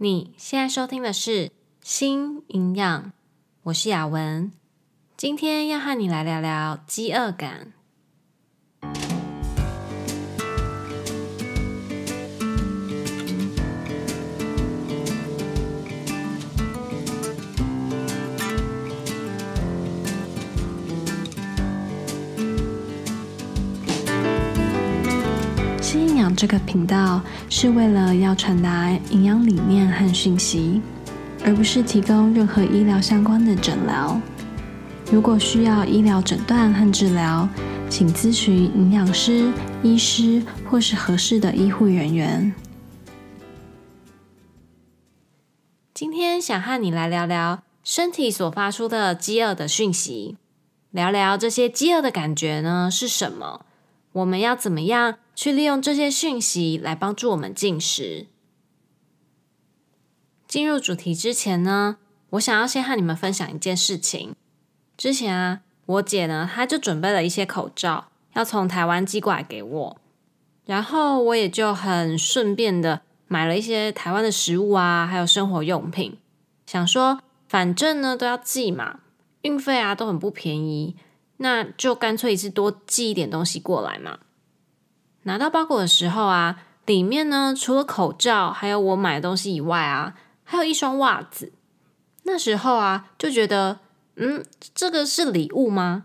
你现在收听的是《新营养》，我是雅文，今天要和你来聊聊饥饿感。这个频道是为了要传达营养理念和讯息，而不是提供任何医疗相关的诊疗。如果需要医疗诊断和治疗，请咨询营养师、医师或是合适的医护人员。今天想和你来聊聊身体所发出的饥饿的讯息，聊聊这些饥饿的感觉呢是什么？我们要怎么样去利用这些讯息来帮助我们进食？进入主题之前呢，我想要先和你们分享一件事情。之前啊，我姐呢，她就准备了一些口罩，要从台湾寄过来给我，然后我也就很顺便的买了一些台湾的食物啊，还有生活用品，想说反正呢都要寄嘛，运费啊都很不便宜。那就干脆一次多寄一点东西过来嘛。拿到包裹的时候啊，里面呢除了口罩，还有我买的东西以外啊，还有一双袜子。那时候啊，就觉得，嗯，这个是礼物吗？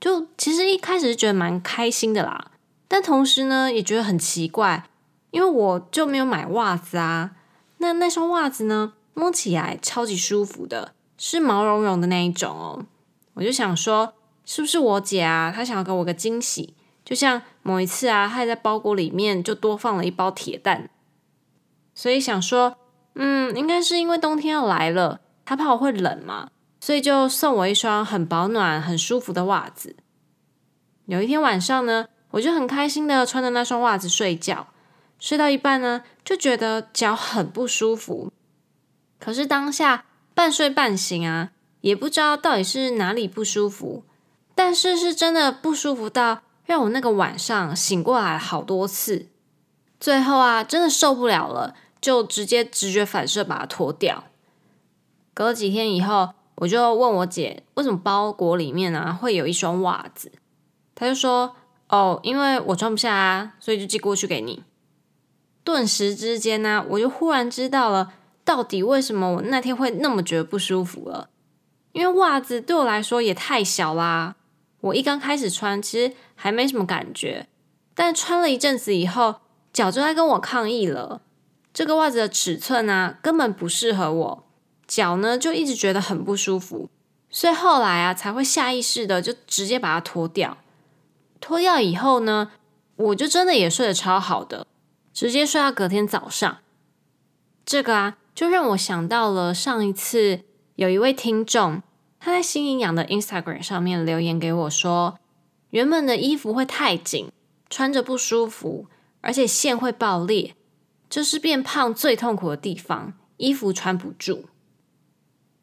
就其实一开始是觉得蛮开心的啦，但同时呢，也觉得很奇怪，因为我就没有买袜子啊。那那双袜子呢，摸起来超级舒服的，是毛茸茸的那一种哦。我就想说。是不是我姐啊？她想要给我个惊喜，就像某一次啊，她还在包裹里面就多放了一包铁蛋，所以想说，嗯，应该是因为冬天要来了，他怕我会冷嘛，所以就送我一双很保暖、很舒服的袜子。有一天晚上呢，我就很开心的穿着那双袜子睡觉，睡到一半呢，就觉得脚很不舒服，可是当下半睡半醒啊，也不知道到底是哪里不舒服。但是是真的不舒服到让我那个晚上醒过来好多次，最后啊，真的受不了了，就直接直觉反射把它脱掉。隔了几天以后，我就问我姐，为什么包裹里面啊会有一双袜子？她就说：“哦，因为我穿不下啊，所以就寄过去给你。”顿时之间呢、我就忽然知道了，到底为什么我那天会那么觉得不舒服了，因为袜子对我来说也太小啦。我一刚开始穿，其实还没什么感觉，但穿了一阵子以后，脚就在跟我抗议了。这个袜子的尺寸啊，根本不适合我，脚呢就一直觉得很不舒服，所以后来啊才会下意识的就直接把它脱掉。脱掉以后呢，我就真的也睡得超好的，直接睡到隔天早上。这个啊，就让我想到了上一次有一位听众。他在新营养的 Instagram 上面留言给我说，原本的衣服会太紧，穿着不舒服，而且线会爆裂，这是变胖最痛苦的地方，衣服穿不住。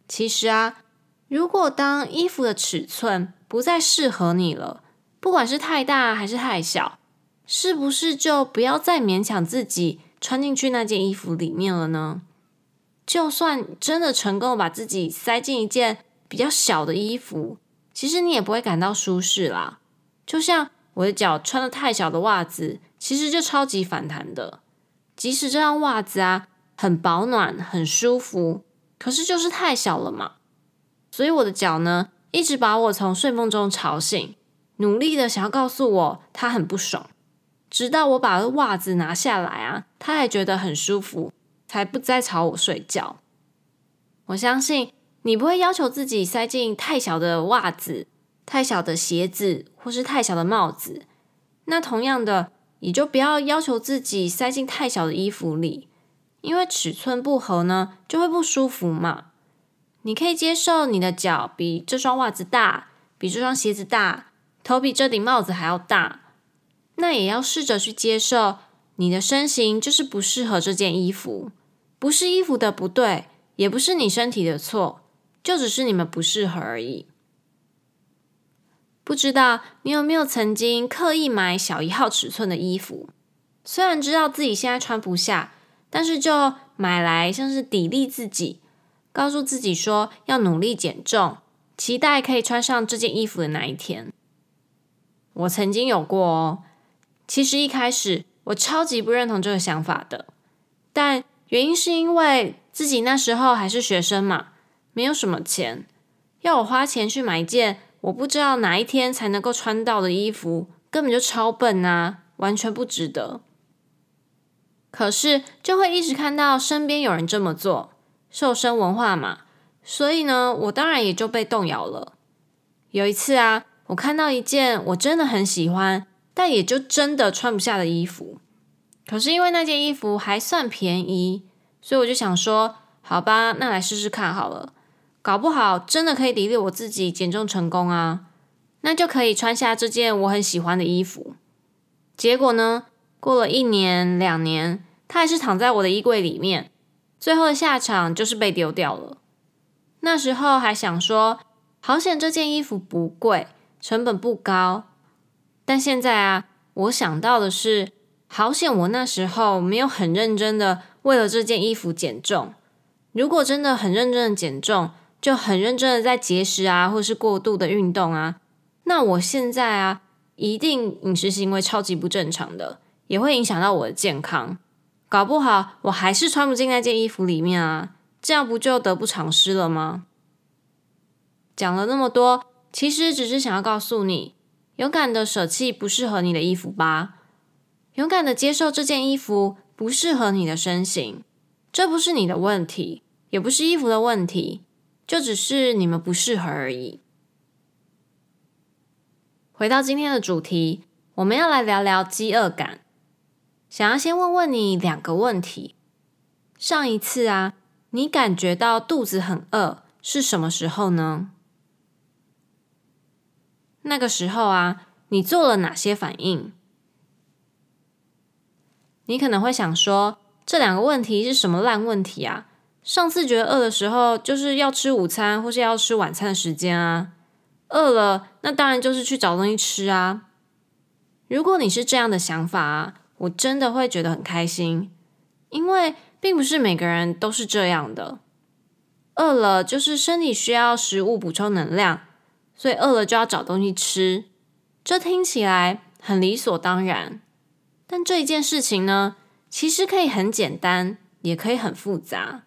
其实啊，如果当衣服的尺寸不再适合你了，不管是太大还是太小，是不是就不要再勉强自己穿进去那件衣服里面了呢？就算真的成功把自己塞进一件。比较小的衣服，其实你也不会感到舒适啦。就像我的脚穿的太小的袜子，其实就超级反弹的。即使这双袜子啊很保暖、很舒服，可是就是太小了嘛。所以我的脚呢，一直把我从睡梦中吵醒，努力的想要告诉我它很不爽。直到我把袜子拿下来啊，它还觉得很舒服，才不再吵我睡觉。我相信。你不会要求自己塞进太小的袜子、太小的鞋子，或是太小的帽子。那同样的，你就不要要求自己塞进太小的衣服里，因为尺寸不合呢，就会不舒服嘛。你可以接受你的脚比这双袜子大，比这双鞋子大，头比这顶帽子还要大。那也要试着去接受你的身形就是不适合这件衣服，不是衣服的不对，也不是你身体的错。就只是你们不适合而已。不知道你有没有曾经刻意买小一号尺寸的衣服？虽然知道自己现在穿不下，但是就买来像是砥砺自己，告诉自己说要努力减重，期待可以穿上这件衣服的那一天。我曾经有过哦，其实一开始我超级不认同这个想法的，但原因是因为自己那时候还是学生嘛，没有什么钱，要我花钱去买一件我不知道哪一天才能够穿到的衣服，根本就超笨啊，完全不值得。可是就会一直看到身边有人这么做，瘦身文化嘛，所以呢，我当然也就被动摇了。有一次啊，我看到一件我真的很喜欢，但也就真的穿不下的衣服。可是因为那件衣服还算便宜，所以我就想说，好吧，那来试试看好了，搞不好真的可以砥砺我自己减重成功啊，那就可以穿下这件我很喜欢的衣服。结果呢？过了一年两年，它还是躺在我的衣柜里面，最后的下场就是被丢掉了。那时候还想说，好险这件衣服不贵，成本不高。但现在啊，我想到的是，好险我那时候没有很认真的为了这件衣服减重。如果真的很认真的减重，就很认真的在节食啊，或是过度的运动啊，那我现在啊，一定饮食行为超级不正常的。也会影响到我的健康，搞不好我还是穿不进那件衣服里面啊，这样不就得不偿失了吗？讲了那么多，其实只是想要告诉你，勇敢的舍弃不适合你的衣服吧，勇敢的接受这件衣服不适合你的身形，这不是你的问题，也不是衣服的问题，就只是你们不适合而已。回到今天的主题，我们要来聊聊饥饿感。想要先问问你两个问题。上一次啊，你感觉到肚子很饿是什么时候呢？那个时候啊，你做了哪些反应？你可能会想说，这两个问题是什么烂问题啊？上次觉得饿的时候，就是要吃午餐或是要吃晚餐的时间啊。饿了，那当然就是去找东西吃啊。如果你是这样的想法。我真的会觉得很开心，因为并不是每个人都是这样的。饿了就是身体需要食物补充能量，所以饿了就要找东西吃。这听起来很理所当然，但这一件事情呢，其实可以很简单，也可以很复杂。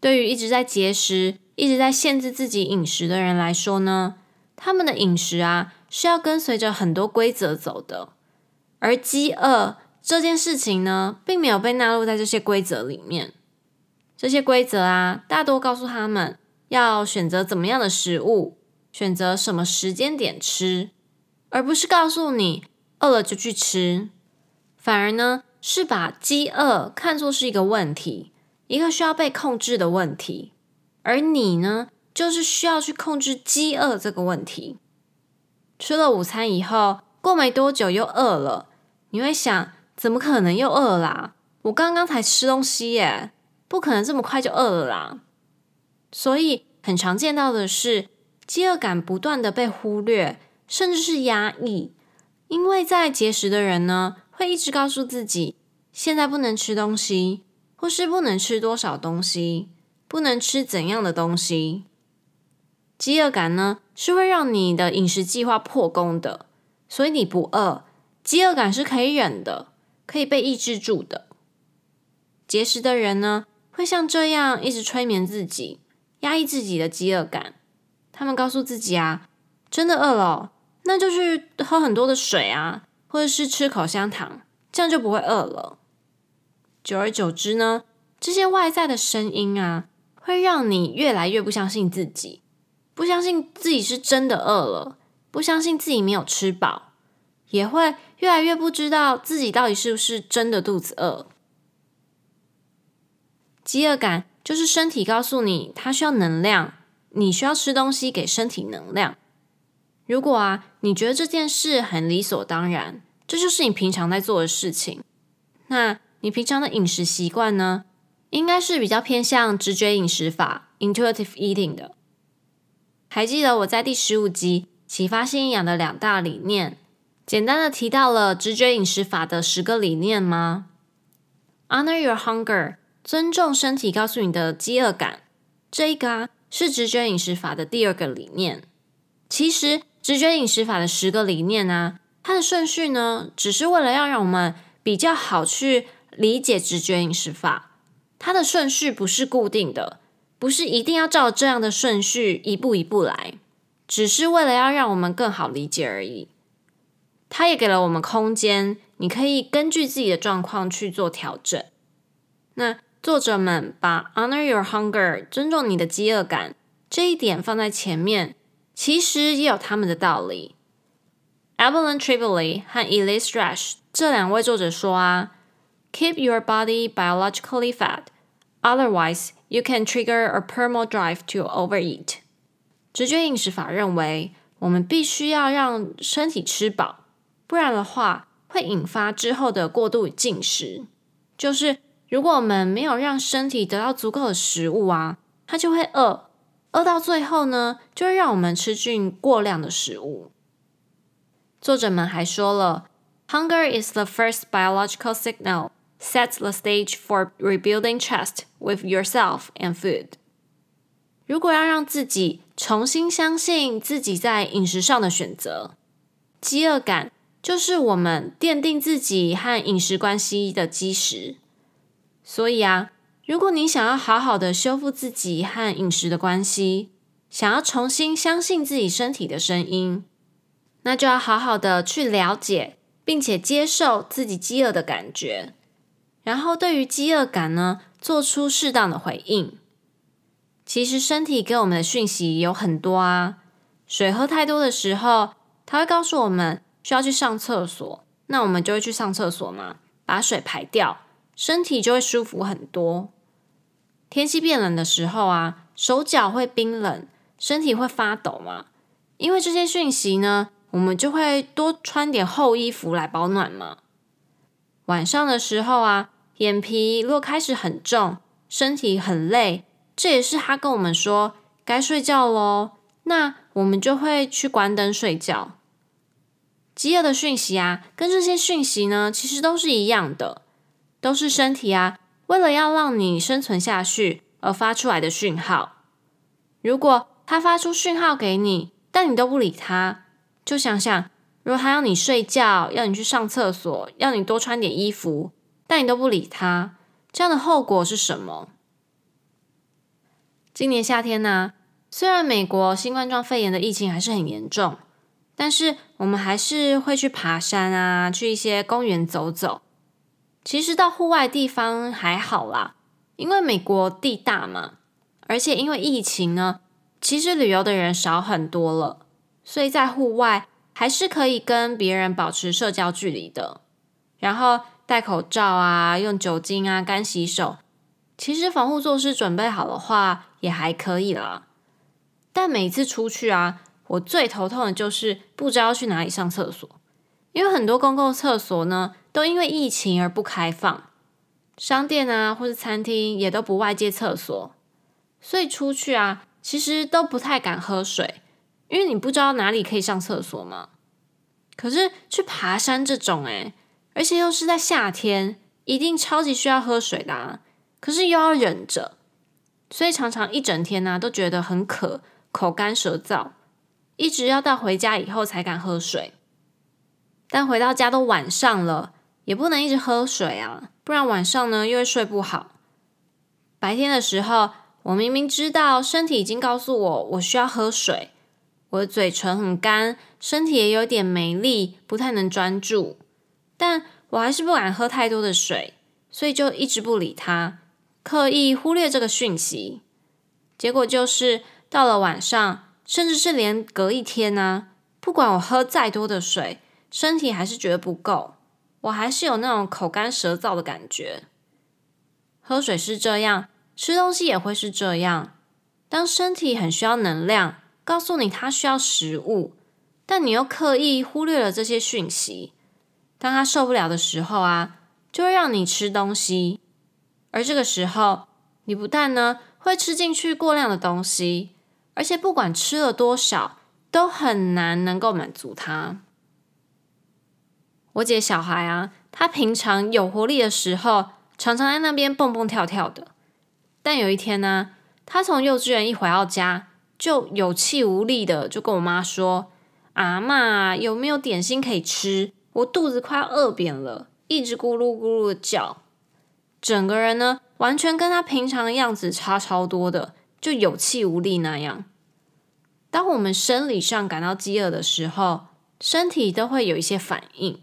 对于一直在节食、一直在限制自己饮食的人来说呢，他们的饮食啊是要跟随着很多规则走的。而饥饿这件事情呢，并没有被纳入在这些规则里面。这些规则啊，大多告诉他们要选择怎么样的食物，选择什么时间点吃，而不是告诉你饿了就去吃。反而呢，是把饥饿看作是一个问题，一个需要被控制的问题。而你呢，就是需要去控制饥饿这个问题。吃了午餐以后，过没多久又饿了。你会想，怎么可能又饿啦？我刚刚才吃东西耶，不可能这么快就饿了啦。所以，很常见到的是，饥饿感不断的被忽略，甚至是压抑。因为在节食的人呢，会一直告诉自己，现在不能吃东西，或是不能吃多少东西，不能吃怎样的东西。饥饿感呢，是会让你的饮食计划破功的，所以你不饿。饥饿感是可以忍的，可以被抑制住的。节食的人呢，会像这样一直催眠自己，压抑自己的饥饿感。他们告诉自己啊，真的饿了，那就去喝很多的水啊，或者是吃口香糖，这样就不会饿了。久而久之呢，这些外在的声音啊，会让你越来越不相信自己，不相信自己是真的饿了，不相信自己没有吃饱。也会越来越不知道自己到底是不是真的肚子饿。饥饿感就是身体告诉你它需要能量，你需要吃东西给身体能量。如果啊，你觉得这件事很理所当然，这就是你平常在做的事情，那你平常的饮食习惯呢，应该是比较偏向直觉饮食法 （intuitive eating） 的。还记得我在第十五集启发性营养的两大理念。简单的提到了直觉饮食法的十个理念吗？Honor your hunger，尊重身体告诉你的饥饿感。这一个啊，是直觉饮食法的第二个理念。其实，直觉饮食法的十个理念啊，它的顺序呢，只是为了要让我们比较好去理解直觉饮食法。它的顺序不是固定的，不是一定要照这样的顺序一步一步来，只是为了要让我们更好理解而已。它也给了我们空间，你可以根据自己的状况去做调整。那作者们把 “honor your hunger” 尊重你的饥饿感这一点放在前面，其实也有他们的道理。Evelyn Tribole 和 Elise Rush 这两位作者说啊 ：“Keep your body biologically fed, otherwise you can trigger a primal drive to overeat。”直觉饮食法认为，我们必须要让身体吃饱，不然的话会引发之后的过度进食，就是。如果我们没有让身体得到足够的食物啊，它就会饿，饿到最后呢，就会让我们吃进过量的食物。作者们还说了，Hunger is the first biological signal, Sets the stage for rebuilding trust with yourself and food。如果要让自己重新相信自己在饮食上的选择，饥饿感就是我们奠定自己和饮食关系的基石。所以啊，如果你想要好好的修复自己和饮食的关系，想要重新相信自己身体的声音，那就要好好的去了解，并且接受自己饥饿的感觉，然后对于饥饿感呢，做出适当的回应。其实身体给我们的讯息有很多啊，水喝太多的时候，它会告诉我们需要去上厕所，那我们就会去上厕所嘛，把水排掉。身体就会舒服很多。天气变冷的时候啊，手脚会冰冷，身体会发抖嘛。因为这些讯息呢，我们就会多穿点厚衣服来保暖嘛。晚上的时候啊，眼皮若开始很重，身体很累，这也是他跟我们说该睡觉喽。那我们就会去关灯睡觉。饥饿的讯息啊，跟这些讯息呢，其实都是一样的。都是身体啊，为了要让你生存下去而发出来的讯号。如果他发出讯号给你，但你都不理他，就想想，如果他要你睡觉，要你去上厕所，要你多穿点衣服，但你都不理他，这样的后果是什么？今年夏天呢，虽然美国新冠状肺炎的疫情还是很严重，但是我们还是会去爬山啊，去一些公园走走。其实到户外地方还好啦，因为美国地大嘛，而且因为疫情呢，其实旅游的人少很多了，所以在户外还是可以跟别人保持社交距离的，然后戴口罩啊，用酒精啊，干洗手。其实防护措施准备好的话，也还可以啦。但每次出去啊，我最头痛的就是不知道去哪里上厕所，因为很多公共厕所呢。都因为疫情而不开放，商店啊，或是餐厅也都不外借厕所，所以出去啊，其实都不太敢喝水，因为你不知道哪里可以上厕所嘛。可是去爬山这种，诶，而且又是在夏天，一定超级需要喝水的，可是又要忍着，所以常常一整天呢，都觉得很渴，口干舌燥，一直要到回家以后才敢喝水。但回到家都晚上了。也不能一直喝水啊，不然晚上呢又会睡不好。白天的时候，我明明知道身体已经告诉我我需要喝水，我的嘴唇很干，身体也有点没力，不太能专注，但我还是不敢喝太多的水，所以就一直不理它，刻意忽略这个讯息。结果就是到了晚上，甚至是连隔一天呢，不管我喝再多的水，身体还是觉得不够。我还是有那种口干舌燥的感觉。喝水是这样，吃东西也会是这样。当身体很需要能量，告诉你它需要食物，但你又刻意忽略了这些讯息。当他受不了的时候啊，就会让你吃东西。而这个时候，你不但呢会吃进去过量的东西，而且不管吃了多少，都很难能够满足他。我姐小孩啊，他平常有活力的时候，常常在那边蹦蹦跳跳的。但有一天呢，他从幼稚园一回到家，就有气无力的就跟我妈说：“阿妈，有没有点心可以吃？我肚子快要饿扁了，一直咕噜咕噜的叫，整个人呢完全跟他平常的样子差超多的，就有气无力那样。当我们生理上感到饥饿的时候，身体都会有一些反应。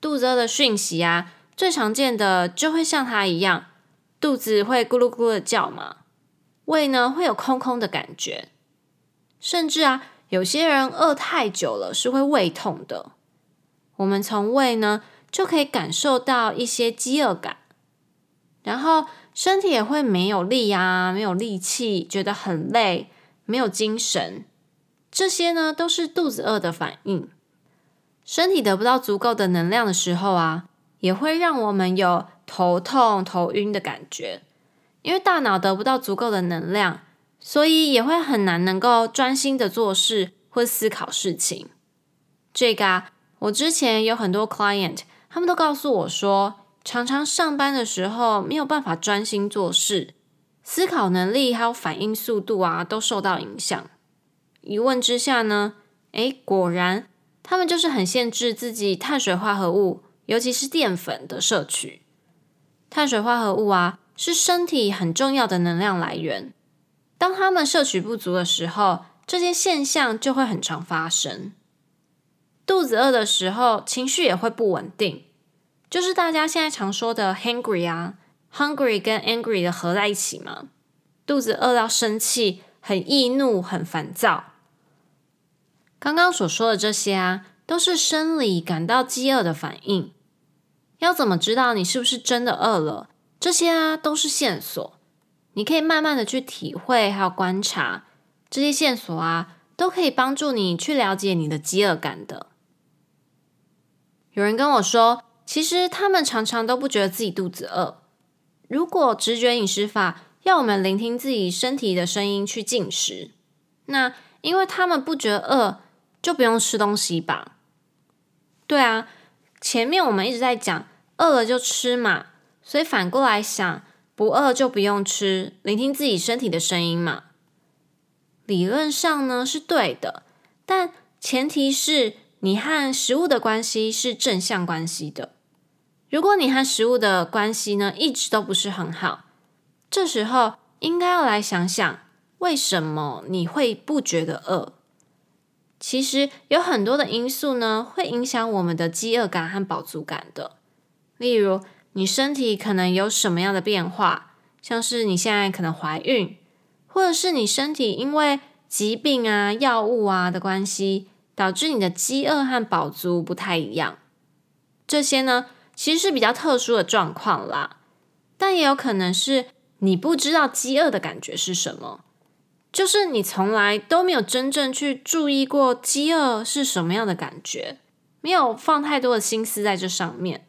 肚子饿的讯息啊，最常见的就会像他一样，肚子会咕噜咕噜的叫嘛。胃呢会有空空的感觉，甚至啊，有些人饿太久了是会胃痛的。我们从胃呢就可以感受到一些饥饿感，然后身体也会没有力啊，没有力气，觉得很累，没有精神。这些呢都是肚子饿的反应。身体得不到足够的能量的时候啊，也会让我们有头痛、头晕的感觉。因为大脑得不到足够的能量，所以也会很难能够专心的做事或思考事情。这个啊，我之前有很多 client，他们都告诉我说，常常上班的时候没有办法专心做事，思考能力还有反应速度啊，都受到影响。一问之下呢，诶，果然他们就是很限制自己碳水化合物，尤其是淀粉的摄取。碳水化合物啊。是身体很重要的能量来源。当他们摄取不足的时候，这些现象就会很常发生。肚子饿的时候，情绪也会不稳定，就是大家现在常说的 “hungry” 啊，hungry 跟 angry 的合在一起嘛。肚子饿到生气，很易怒，很烦躁。刚刚所说的这些啊，都是生理感到饥饿的反应。要怎么知道你是不是真的饿了？这些啊都是线索，你可以慢慢的去体会，还有观察这些线索啊，都可以帮助你去了解你的饥饿感的。有人跟我说，其实他们常常都不觉得自己肚子饿。如果直觉饮食法要我们聆听自己身体的声音去进食，那因为他们不觉得饿，就不用吃东西吧？对啊，前面我们一直在讲，饿了就吃嘛。所以反过来想，不饿就不用吃，聆听自己身体的声音嘛。理论上呢是对的，但前提是你和食物的关系是正向关系的。如果你和食物的关系呢一直都不是很好，这时候应该要来想想，为什么你会不觉得饿？其实有很多的因素呢会影响我们的饥饿感和饱足感的，例如。你身体可能有什么样的变化？像是你现在可能怀孕，或者是你身体因为疾病啊、药物啊的关系，导致你的饥饿和饱足不太一样。这些呢，其实是比较特殊的状况啦。但也有可能是你不知道饥饿的感觉是什么，就是你从来都没有真正去注意过饥饿是什么样的感觉，没有放太多的心思在这上面。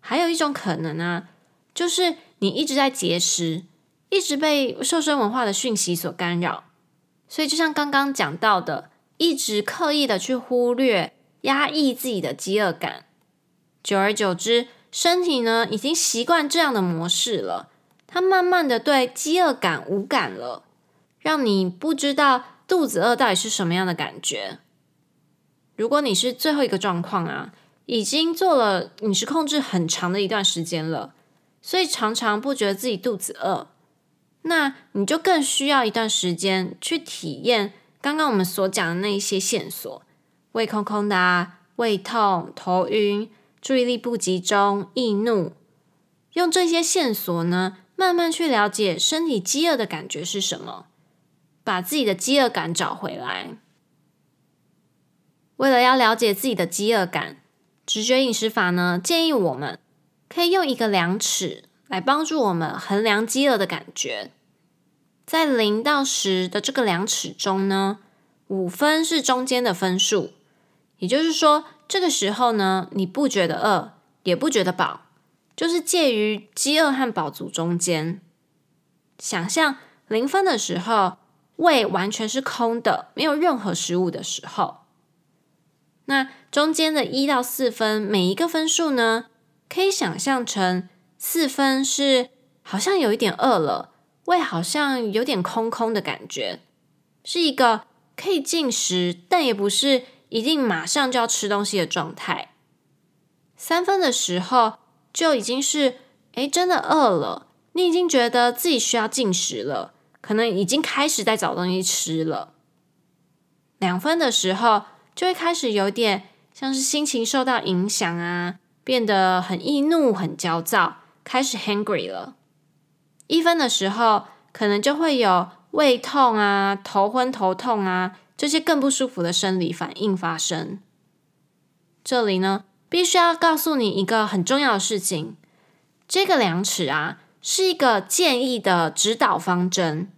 还有一种可能呢、啊，就是你一直在节食，一直被瘦身文化的讯息所干扰，所以就像刚刚讲到的，一直刻意的去忽略、压抑自己的饥饿感，久而久之，身体呢已经习惯这样的模式了，它慢慢的对饥饿感无感了，让你不知道肚子饿到底是什么样的感觉。如果你是最后一个状况啊。已经做了饮食控制很长的一段时间了，所以常常不觉得自己肚子饿。那你就更需要一段时间去体验刚刚我们所讲的那一些线索：胃空空的啊，胃痛、头晕、注意力不集中、易怒。用这些线索呢，慢慢去了解身体饥饿的感觉是什么，把自己的饥饿感找回来。为了要了解自己的饥饿感。直觉饮食法呢，建议我们可以用一个量尺来帮助我们衡量饥饿的感觉。在零到十的这个量尺中呢，五分是中间的分数，也就是说，这个时候呢，你不觉得饿，也不觉得饱，就是介于饥饿和饱足中间。想象零分的时候，胃完全是空的，没有任何食物的时候。那中间的一到四分，每一个分数呢，可以想象成四分是好像有一点饿了，胃好像有点空空的感觉，是一个可以进食，但也不是一定马上就要吃东西的状态。三分的时候就已经是，诶，真的饿了，你已经觉得自己需要进食了，可能已经开始在找东西吃了。两分的时候就会开始有点像是心情受到影响啊，变得很易怒、很焦躁，开始 hangry 了。一分的时候可能就会有胃痛啊、头昏头痛啊这些更不舒服的生理反应发生。这里呢，必须要告诉你一个很重要的事情：这个量尺啊，是一个建议的指导方针，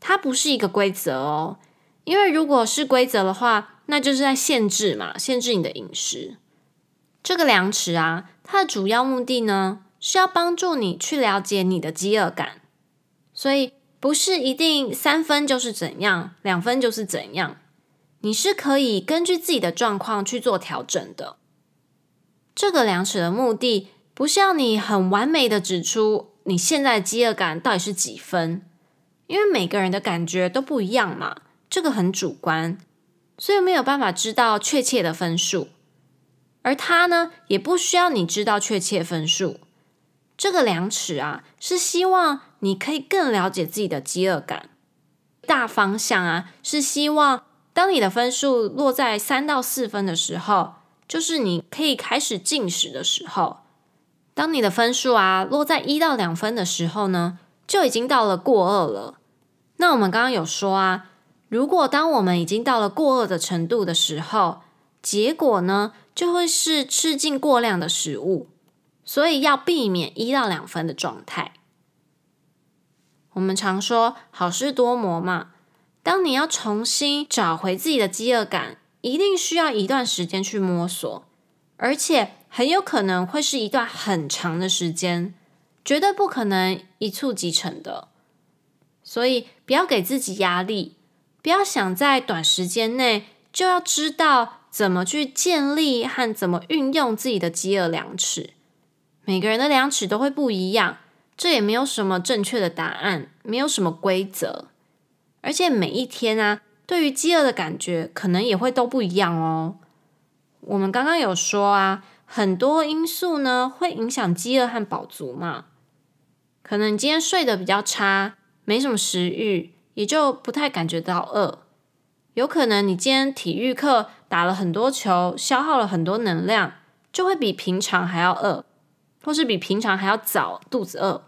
它不是一个规则哦。因为如果是规则的话，那就是在限制嘛，限制你的饮食。这个量尺啊，它的主要目的呢，是要帮助你去了解你的饥饿感，所以不是一定三分就是怎样，两分就是怎样，你是可以根据自己的状况去做调整的。这个量尺的目的不是要你很完美的指出你现在的饥饿感到底是几分，因为每个人的感觉都不一样嘛，这个很主观，所以没有办法知道确切的分数。而它呢，也不需要你知道确切分数。这个量尺啊，是希望你可以更了解自己的饥饿感。大方向啊，是希望当你的分数落在三到四分的时候。就是你可以开始进食的时候，当你的分数啊落在一到两分的时候呢，就已经到了过饿了。那我们刚刚有说啊，如果当我们已经到了过饿的程度的时候，结果呢就会是吃进过量的食物，所以要避免一到两分的状态。我们常说好事多磨嘛，当你要重新找回自己的饥饿感。一定需要一段时间去摸索，而且很有可能会是一段很长的时间，绝对不可能一蹴即成的。所以不要给自己压力，不要想在短时间内就要知道怎么去建立和怎么运用自己的饥饿量尺。每个人的量尺都会不一样，这也没有什么正确的答案，没有什么规则，而且每一天啊。对于饥饿的感觉，可能也会都不一样哦。我们刚刚有说啊，很多因素呢会影响饥饿和饱足嘛。可能你今天睡得比较差，没什么食欲，也就不太感觉到饿。有可能你今天体育课打了很多球，消耗了很多能量，就会比平常还要饿，或是比平常还要早肚子饿。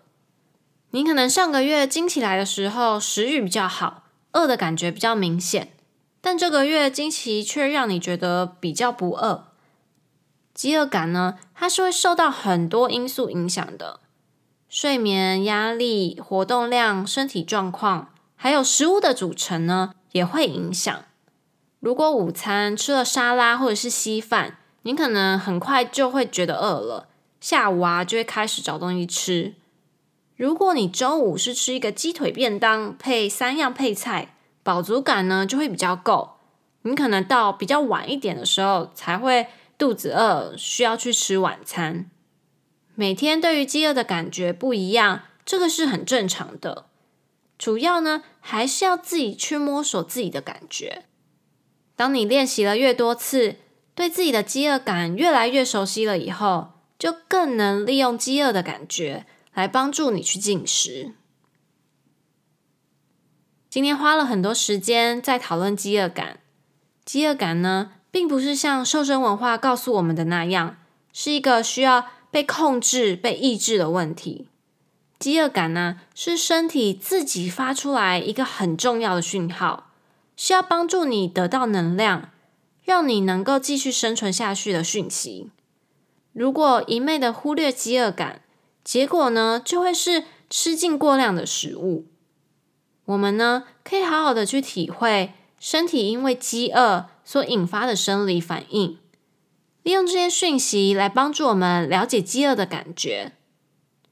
你可能上个月经期来的时候，食欲比较好。饿的感觉比较明显，但这个月经期却让你觉得比较不饿。饥饿感呢，它是会受到很多因素影响的，睡眠、压力、活动量、身体状况，还有食物的组成呢，也会影响。如果午餐吃了沙拉或者是稀饭，你可能很快就会觉得饿了，下午啊就会开始找东西吃。如果你中午是吃一个鸡腿便当，配三样配菜，饱足感呢就会比较够。你可能到比较晚一点的时候才会肚子饿，需要去吃晚餐。每天对于饥饿的感觉不一样，这个是很正常的。主要呢还是要自己去摸索自己的感觉。当你练习了越多次，对自己的饥饿感越来越熟悉了以后，就更能利用饥饿的感觉。来帮助你去进食。今天花了很多时间在讨论饥饿感。饥饿感呢，并不是像瘦身文化告诉我们的那样，是一个需要被控制、被抑制的问题。饥饿感呢，是身体自己发出来一个很重要的讯号，需要帮助你得到能量，让你能够继续生存下去的讯息。如果一昧的忽略饥饿感，结果呢，就会是吃进过量的食物。我们呢，可以好好的去体会身体因为饥饿所引发的生理反应，利用这些讯息来帮助我们了解饥饿的感觉，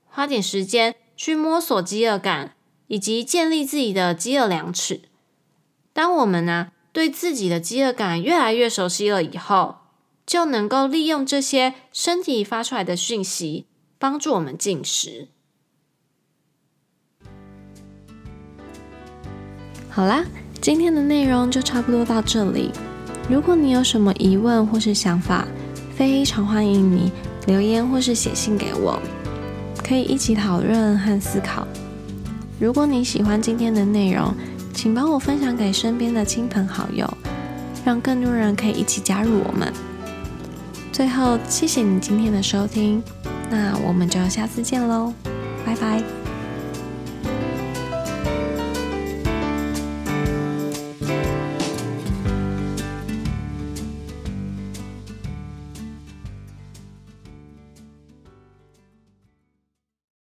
花点时间去摸索饥饿感，以及建立自己的饥饿量尺。当我们呢，对自己的饥饿感越来越熟悉了以后，就能够利用这些身体发出来的讯息。帮助我们进食。好啦，今天的内容就差不多到这里。如果你有什么疑问或是想法，非常欢迎你留言或是写信给我，可以一起讨论和思考。如果你喜欢今天的内容，请帮我分享给身边的亲朋好友，让更多人可以一起加入我们。最后，谢谢你今天的收听，那我们就下次见喽，拜拜。